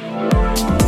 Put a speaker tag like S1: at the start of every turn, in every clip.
S1: oh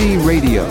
S2: Radio.